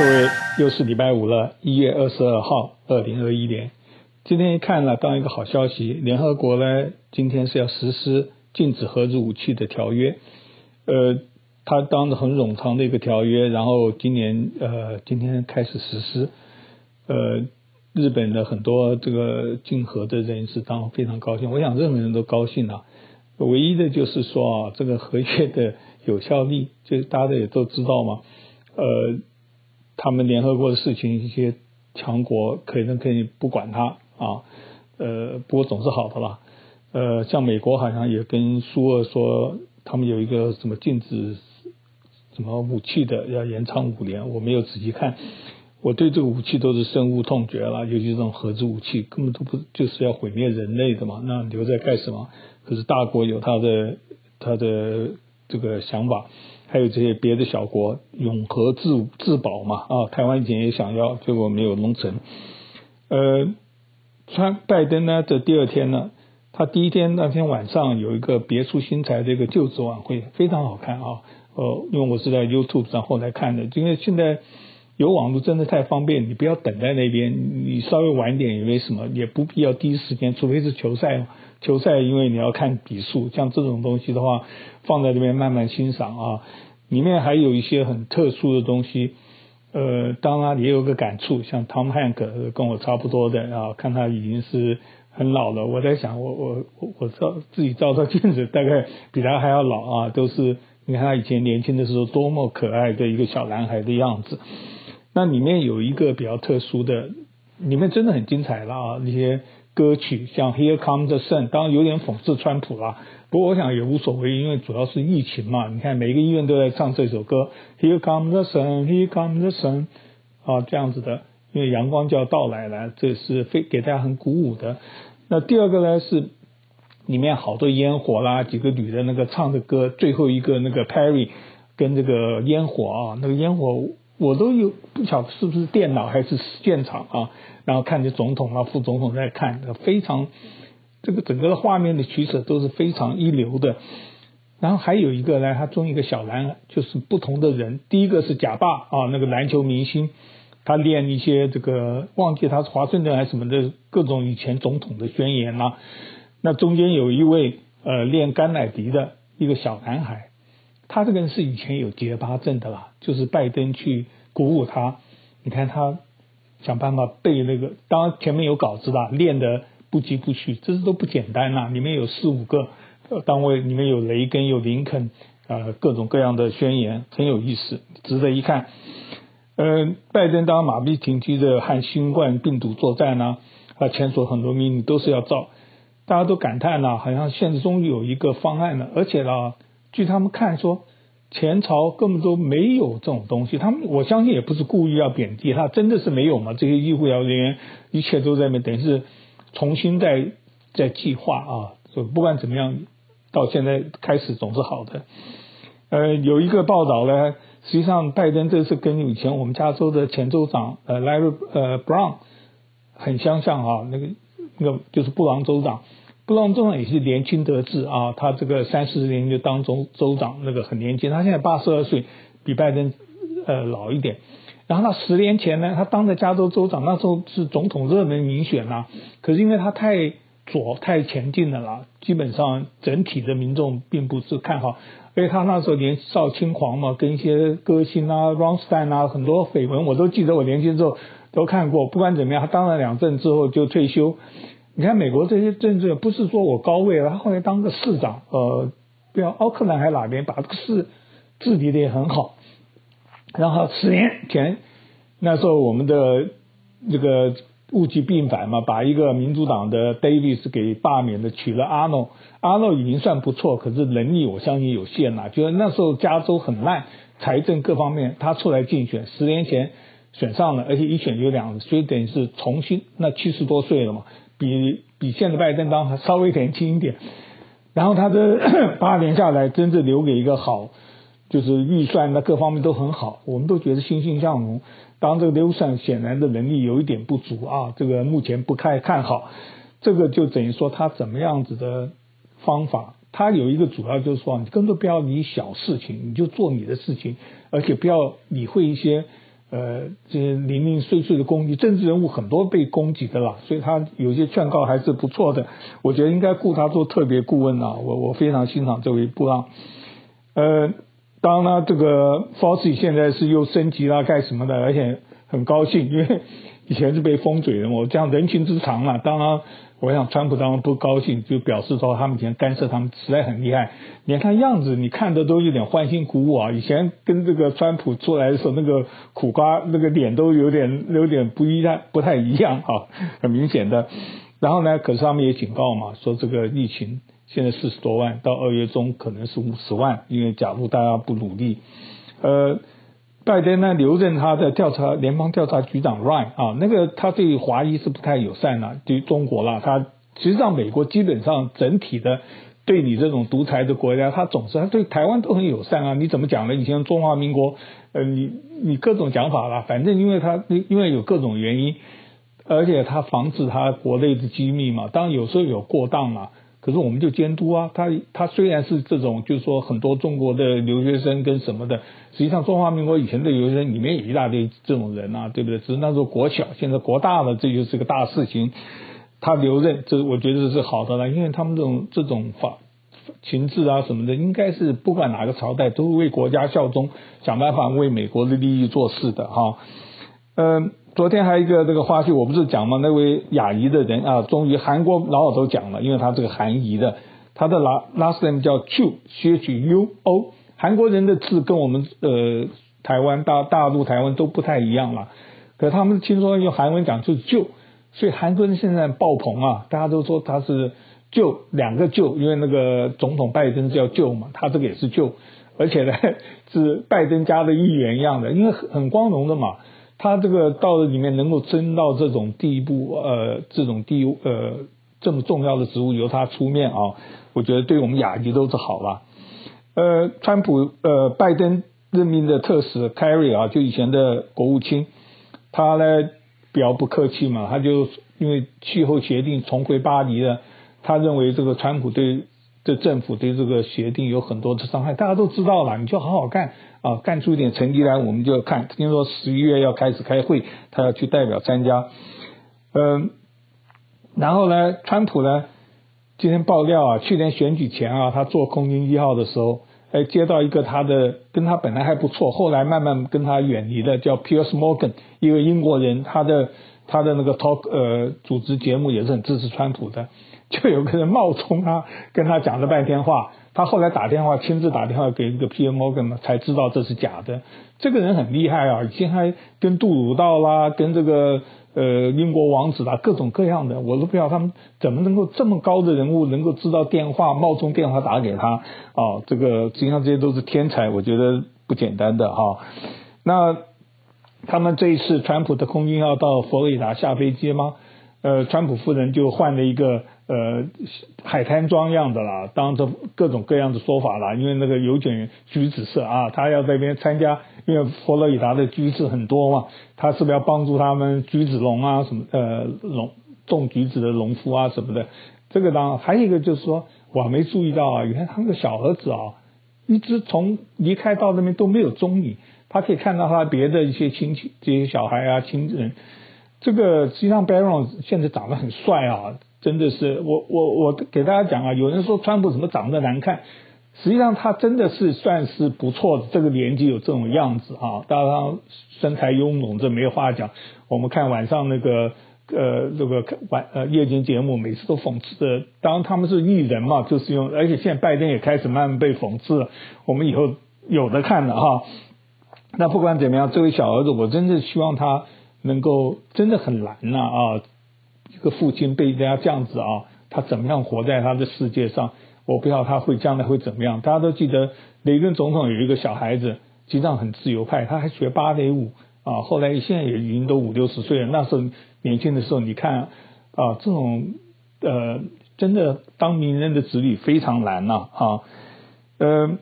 各位，又是礼拜五了，一月二十二号，二零二一年。今天一看了，当一个好消息，联合国呢，今天是要实施禁止核子武器的条约。呃，它当着很冗长的一个条约，然后今年呃，今天开始实施。呃，日本的很多这个禁核的人士当非常高兴，我想任何人都高兴啊。唯一的就是说啊，这个合约的有效力，就大家也都知道嘛，呃。他们联合国的事情，一些强国可能可以不管它啊，呃，不过总是好的啦。呃，像美国好像也跟苏俄说，他们有一个什么禁止什么武器的，要延长五年。我没有仔细看，我对这个武器都是深恶痛绝了，尤其这种核子武器，根本都不就是要毁灭人类的嘛？那留在干什么？可是大国有他的他的这个想法。还有这些别的小国永和自自保嘛啊，台湾以前也想要，结果没有弄成。呃，川拜登呢，这第二天呢，他第一天那天晚上有一个别出心裁的一个就职晚会，非常好看啊。呃，因为我是在 YouTube 上后来看的，因为现在有网络真的太方便，你不要等在那边，你稍微晚点也没什么，也不必要第一时间，除非是球赛。球赛因为你要看比数，像这种东西的话，放在这边慢慢欣赏啊。里面还有一些很特殊的东西，呃，当然也有个感触，像 Tom Hank 跟我差不多的啊，看他已经是很老了。我在想，我我我我照自己照照镜子，大概比他还要老啊。都是你看他以前年轻的时候多么可爱的一个小男孩的样子。那里面有一个比较特殊的，里面真的很精彩了啊，那些。歌曲像《Here Comes the Sun》，当然有点讽刺川普啦。不过我想也无所谓，因为主要是疫情嘛。你看每个医院都在唱这首歌，《Here Comes the Sun》，《Here Comes the Sun》啊，这样子的，因为阳光就要到来了，这是非给大家很鼓舞的。那第二个呢是里面好多烟火啦，几个女的那个唱的歌，最后一个那个 Perry 跟这个烟火啊，那个烟火。我都有不晓得是不是电脑还是现场啊，然后看着总统啊、副总统在看，非常这个整个的画面的取舍都是非常一流的。然后还有一个呢，他中一个小篮，就是不同的人。第一个是贾爸啊，那个篮球明星，他练一些这个忘记他是华盛顿还是什么的各种以前总统的宣言呐、啊。那中间有一位呃练甘乃迪的一个小男孩。他这个人是以前有结巴症的啦，就是拜登去鼓舞他，你看他想办法背那个，当然前面有稿子啦，练得不疾不徐，这是都不简单呐。里面有四五个单位，里面有雷根，有林肯，呃，各种各样的宣言，很有意思，值得一看。呃，拜登当然马不停蹄的和新冠病毒作战呢，啊，签署很多命令都是要照，大家都感叹呐，好像现实中有一个方案了，而且呢。据他们看说，前朝根本都没有这种东西。他们我相信也不是故意要贬低他，真的是没有嘛？这些医护人员一切都在那，等于是重新在在计划啊。就不管怎么样，到现在开始总是好的。呃，有一个报道呢，实际上拜登这次跟以前我们加州的前州长呃 Larry 呃 Brown 很相像啊，那个那个就是布朗州长。布朗州长也是年轻得志啊，他这个三四十年就当州州长，那个很年轻。他现在八十二岁，比拜登呃老一点。然后他十年前呢，他当的加州州长，那时候是总统热门民选啦。可是因为他太左、太前进了啦，基本上整体的民众并不是看好。而且他那时候年少轻狂嘛，跟一些歌星啊、Ron Stein 啊，很多绯闻我都记得。我年轻时候都看过。不管怎么样，他当了两任之后就退休。你看美国这些政治，不是说我高位了，他后来当个市长，呃，比如奥克兰还哪边，把这个市治理的也很好。然后十年前那时候我们的这个物极必反嘛，把一个民主党的 Davis 给罢免了，取了阿诺，阿诺已经算不错，可是能力我相信有限呐。就是那时候加州很烂，财政各方面，他出来竞选，十年前选上了，而且一选就两，所以等于是重新，那七十多岁了嘛。比比现在拜登当还稍微年轻一点，然后他的 八年下来，真正留给一个好，就是预算那各方面都很好，我们都觉得欣欣向荣。当这个刘算显然的能力有一点不足啊，这个目前不太看好。这个就等于说他怎么样子的方法，他有一个主要就是说，你根本不要理小事情，你就做你的事情，而且不要理会一些呃这些零零碎碎的攻击，政治人物很多被攻击的啦，所以他有些劝告还是不错的。我觉得应该雇他做特别顾问啊，我我非常欣赏这位布朗。呃，当然呢，这个 Fauci 现在是又升级了干什么的，而且很高兴，因为以前是被封嘴的，我这样人情之常啊，当然。我想，川普当然不高兴，就表示说他们以前干涉他们实在很厉害。你看样子，你看的都有点欢欣鼓舞啊。以前跟这个川普出来的时候，那个苦瓜那个脸都有点有点不一样，不太一样啊，很明显的。然后呢，可是他们也警告嘛，说这个疫情现在四十多万，到二月中可能是五十万，因为假如大家不努力，呃。拜登呢，留任他的调查联邦调查局长 Ryan 啊，那个他对华裔是不太友善了，对中国啦，他实际上美国基本上整体的对你这种独裁的国家，他总是他对台湾都很友善啊。你怎么讲呢？以前中华民国，呃，你你各种讲法啦，反正因为他因为有各种原因，而且他防止他国内的机密嘛，当然有时候有过当嘛。可是我们就监督啊，他他虽然是这种，就是说很多中国的留学生跟什么的，实际上中华民国以前的留学生里面有一大堆这种人啊，对不对？只是那时候国小，现在国大了，这就是个大事情。他留任，这我觉得是好的了，因为他们这种这种法情志啊什么的，应该是不管哪个朝代都是为国家效忠，想办法为美国的利益做事的哈。嗯。昨天还有一个这个花絮，我不是讲吗？那位亚裔的人啊，终于韩国老早都讲了，因为他这个韩裔的，他的 last name 叫 Chu，C H U O，韩国人的字跟我们呃台湾大大陆台湾都不太一样了。可他们听说用韩文讲就是旧，所以韩国人现在爆棚啊，大家都说他是旧两个旧，因为那个总统拜登叫旧嘛，他这个也是旧，而且呢 是拜登家的议员一样的，因为很光荣的嘛。他这个到了里面能够争到这种地步，呃，这种地呃这么重要的职务由他出面啊，我觉得对我们亚裔都是好了。呃，川普呃拜登任命的特使 Kerry 啊，就以前的国务卿，他呢比较不客气嘛，他就因为气候协定重回巴黎了，他认为这个川普对。这政府对这个协定有很多的伤害，大家都知道了，你就好好干啊，干出一点成绩来，我们就看。听说十一月要开始开会，他要去代表参加。嗯，然后呢，川普呢，今天爆料啊，去年选举前啊，他做空军一号的时候，哎，接到一个他的跟他本来还不错，后来慢慢跟他远离的，叫 Piers Morgan，一个英国人，他的他的那个 talk 呃组织节目也是很支持川普的。就有个人冒充他，跟他讲了半天话。他后来打电话，亲自打电话给那个 PMorgan 嘛，才知道这是假的。这个人很厉害啊，以前还跟杜鲁道啦，跟这个呃英国王子啦，各种各样的，我都不知道他们怎么能够这么高的人物能够知道电话，冒充电话打给他啊。这个实际上这些都是天才，我觉得不简单的哈。那他们这一次川普的空军要到佛罗里达下飞机吗？呃，川普夫人就换了一个。呃，海滩装样的啦，当着各种各样的说法啦，因为那个有点橘子色啊，他要在那边参加，因为佛罗里达的橘子很多嘛，他是不是要帮助他们橘子农啊什么呃农种橘子的农夫啊什么的？这个当还有一个就是说，我还没注意到啊，原来他那个小儿子啊，一直从离开到那边都没有踪影，他可以看到他别的一些亲戚，这些小孩啊亲人，这个实际上，Baron 现在长得很帅啊。真的是我我我给大家讲啊，有人说川普怎么长得难看，实际上他真的是算是不错的，这个年纪有这种样子啊，当然身材臃肿，这没话讲。我们看晚上那个呃这个晚呃夜间节目，每次都讽刺的，当然他们是艺人嘛，就是用，而且现在拜登也开始慢慢被讽刺了，我们以后有的看了哈。那不管怎么样，这位小儿子，我真的希望他能够真的很难呐啊。一个父亲被人家这样子啊，他怎么样活在他的世界上？我不知道他会将来会怎么样。大家都记得雷根总统有一个小孩子，实际上很自由派，他还学芭蕾舞啊。后来现在也已经都五六十岁了。那时候年轻的时候，你看啊，这种呃，真的当名人的子女非常难呐啊。呃，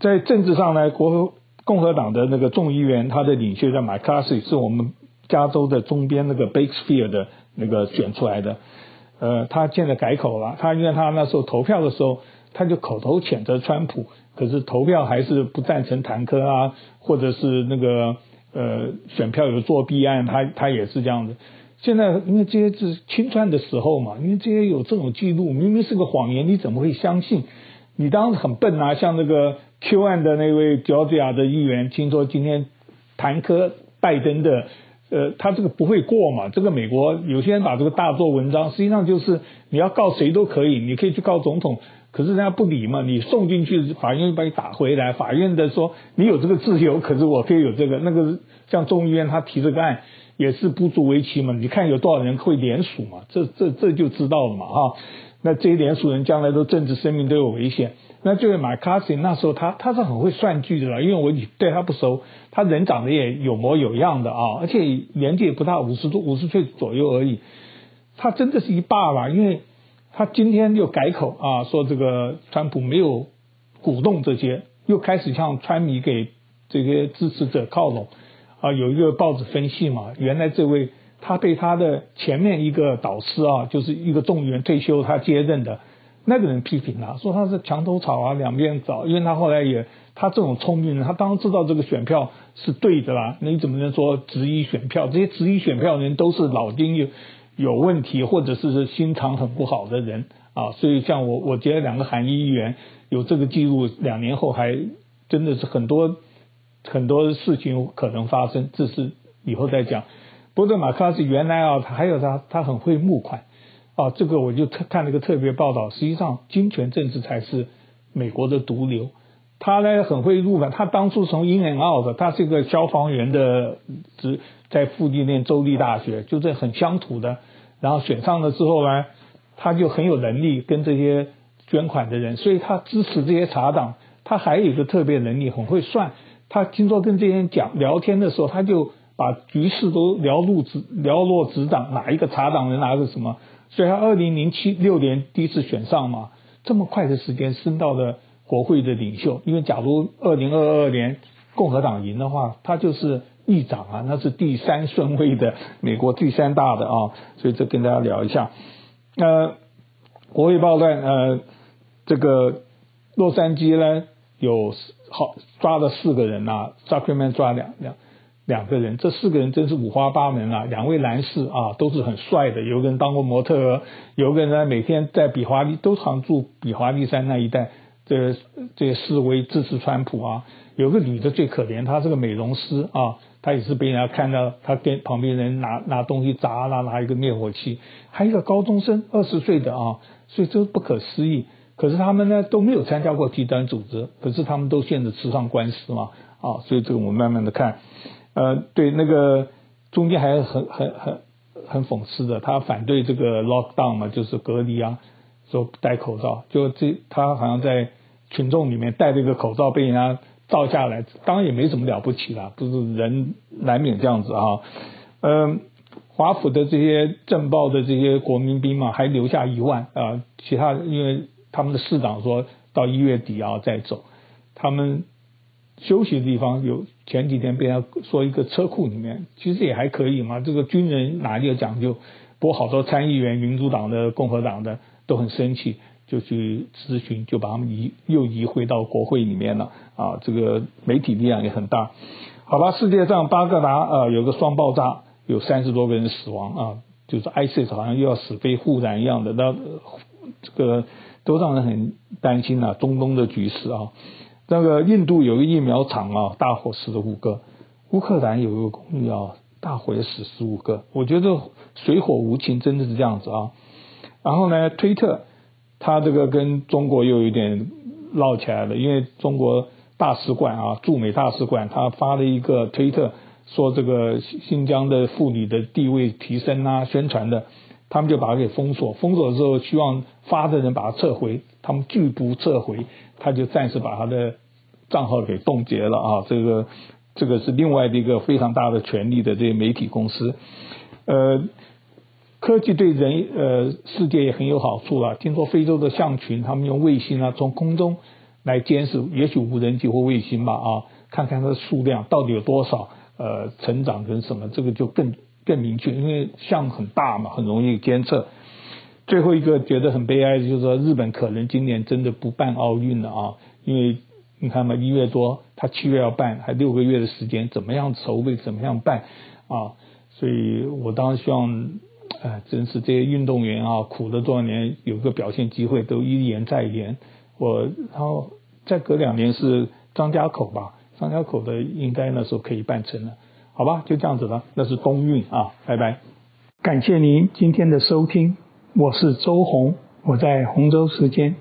在政治上呢，国共和党的那个众议员，他的领袖叫麦卡锡，是我们加州的东边那个 Bakersfield 的。那个选出来的，呃，他现在改口了。他因为他那时候投票的时候，他就口头谴责川普，可是投票还是不赞成坦克啊，或者是那个呃选票有作弊案，他他也是这样子。现在因为这些是清算的时候嘛，因为这些有这种记录，明明是个谎言，你怎么会相信？你当时很笨啊，像那个 Q 案的那位乔治亚的议员，听说今天弹劾拜登的，呃，他这个不会过嘛？这个美国有些人把这个大做文章，实际上就是你要告谁都可以，你可以去告总统，可是人家不理嘛，你送进去，法院把你打回来，法院的说你有这个自由，可是我可以有这个那个，像众议院他提这个案。也是不足为奇嘛，你看有多少人会联署嘛？这这这就知道了嘛哈。那这些联署人将来都政治生命都有危险。那这位马卡西那时候他他是很会算计的啦，因为我对他不熟，他人长得也有模有样的啊，而且年纪也不大，五十多五十岁左右而已。他真的是一霸吧？因为他今天又改口啊，说这个川普没有鼓动这些，又开始向川迷给这些支持者靠拢。啊，有一个报纸分析嘛，原来这位他被他的前面一个导师啊，就是一个众议员退休，他接任的那个人批评他，说他是墙头草啊，两边找，因为他后来也他这种聪明人，他当然知道这个选票是对的啦，你怎么能说质疑选票？这些质疑选票的人都是脑筋有有问题，或者是心肠很不好的人啊，所以像我，我觉得两个韩议员有这个记录，两年后还真的是很多。很多事情可能发生，这是以后再讲。不过马卡锡原来啊，他还有他，他很会募款啊。这个我就特看了一个特别报道。实际上，金权政治才是美国的毒瘤。他呢很会募款，他当初从 in and out，他是一个消防员的职，在附近念州立大学，就是很乡土的。然后选上了之后呢，他就很有能力跟这些捐款的人，所以他支持这些茶党。他还有一个特别能力，很会算。他听说跟这些人讲聊天的时候，他就把局势都了如指了若指掌，哪一个查党人，哪个什么，所以他二零零七六年第一次选上嘛，这么快的时间升到了国会的领袖。因为假如二零二二年共和党赢的话，他就是议长啊，那是第三顺位的美国第三大的啊，所以这跟大家聊一下。呃，国会报段呃，这个洛杉矶呢有。好，抓了四个人呐、啊，Sacramento 抓两两两个人，这四个人真是五花八门啊。两位男士啊，都是很帅的，有个人当过模特，有个人呢每天在比华利都常住比华利山那一带，这这示威支持川普啊。有个女的最可怜，她是个美容师啊，她也是被人家看到，她跟旁边人拿拿东西砸啦，拿一个灭火器，还有一个高中生，二十岁的啊，所以这不可思议。可是他们呢都没有参加过极端组织，可是他们都现在吃上官司嘛，啊，所以这个我们慢慢的看，呃，对那个中间还很很很很讽刺的，他反对这个 lockdown 嘛，就是隔离啊，说戴口罩，就这他好像在群众里面戴这个口罩被人家照下来，当然也没什么了不起啦，都是人难免这样子啊，嗯，华府的这些政报的这些国民兵嘛，还留下一万啊，其他因为。他们的市长说到一月底啊再走，他们休息的地方有前几天被他说一个车库里面，其实也还可以嘛。这个军人哪里有讲究？不过好多参议员、民主党的、共和党的都很生气，就去咨询，就把他们移又移回到国会里面了啊。这个媒体力量也很大。好吧，世界上巴格达啊有个双爆炸，有三十多个人死亡啊，就是 ISIS 好像又要死灰复燃一样的，那这个。都让人很担心啊，中东的局势啊，那个印度有个疫苗厂啊，大火死了五个；乌克兰有一个公寓啊，大火也死十五个。我觉得水火无情，真的是这样子啊。然后呢，推特他这个跟中国又有点闹起来了，因为中国大使馆啊，驻美大使馆他发了一个推特，说这个新疆的妇女的地位提升啊，宣传的。他们就把它给封锁，封锁之后希望发的人把它撤回，他们拒不撤回，他就暂时把他的账号给冻结了啊。这个这个是另外的一个非常大的权力的这些媒体公司，呃，科技对人呃世界也很有好处啊。听说非洲的象群，他们用卫星啊从空中来监视，也许无人机或卫星吧啊，看看它的数量到底有多少，呃，成长跟什么，这个就更。更明确，因为象很大嘛，很容易监测。最后一个觉得很悲哀的就是说，日本可能今年真的不办奥运了啊，因为你看嘛，一月多，他七月要办，还六个月的时间，怎么样筹备，怎么样办啊？所以我当然希望，哎，真是这些运动员啊，苦了多少年，有个表现机会，都一延再延。我然后再隔两年是张家口吧，张家口的应该那时候可以办成了，好吧？就这样子了，那是冬运啊，拜拜。感谢您今天的收听，我是周红，我在洪州时间。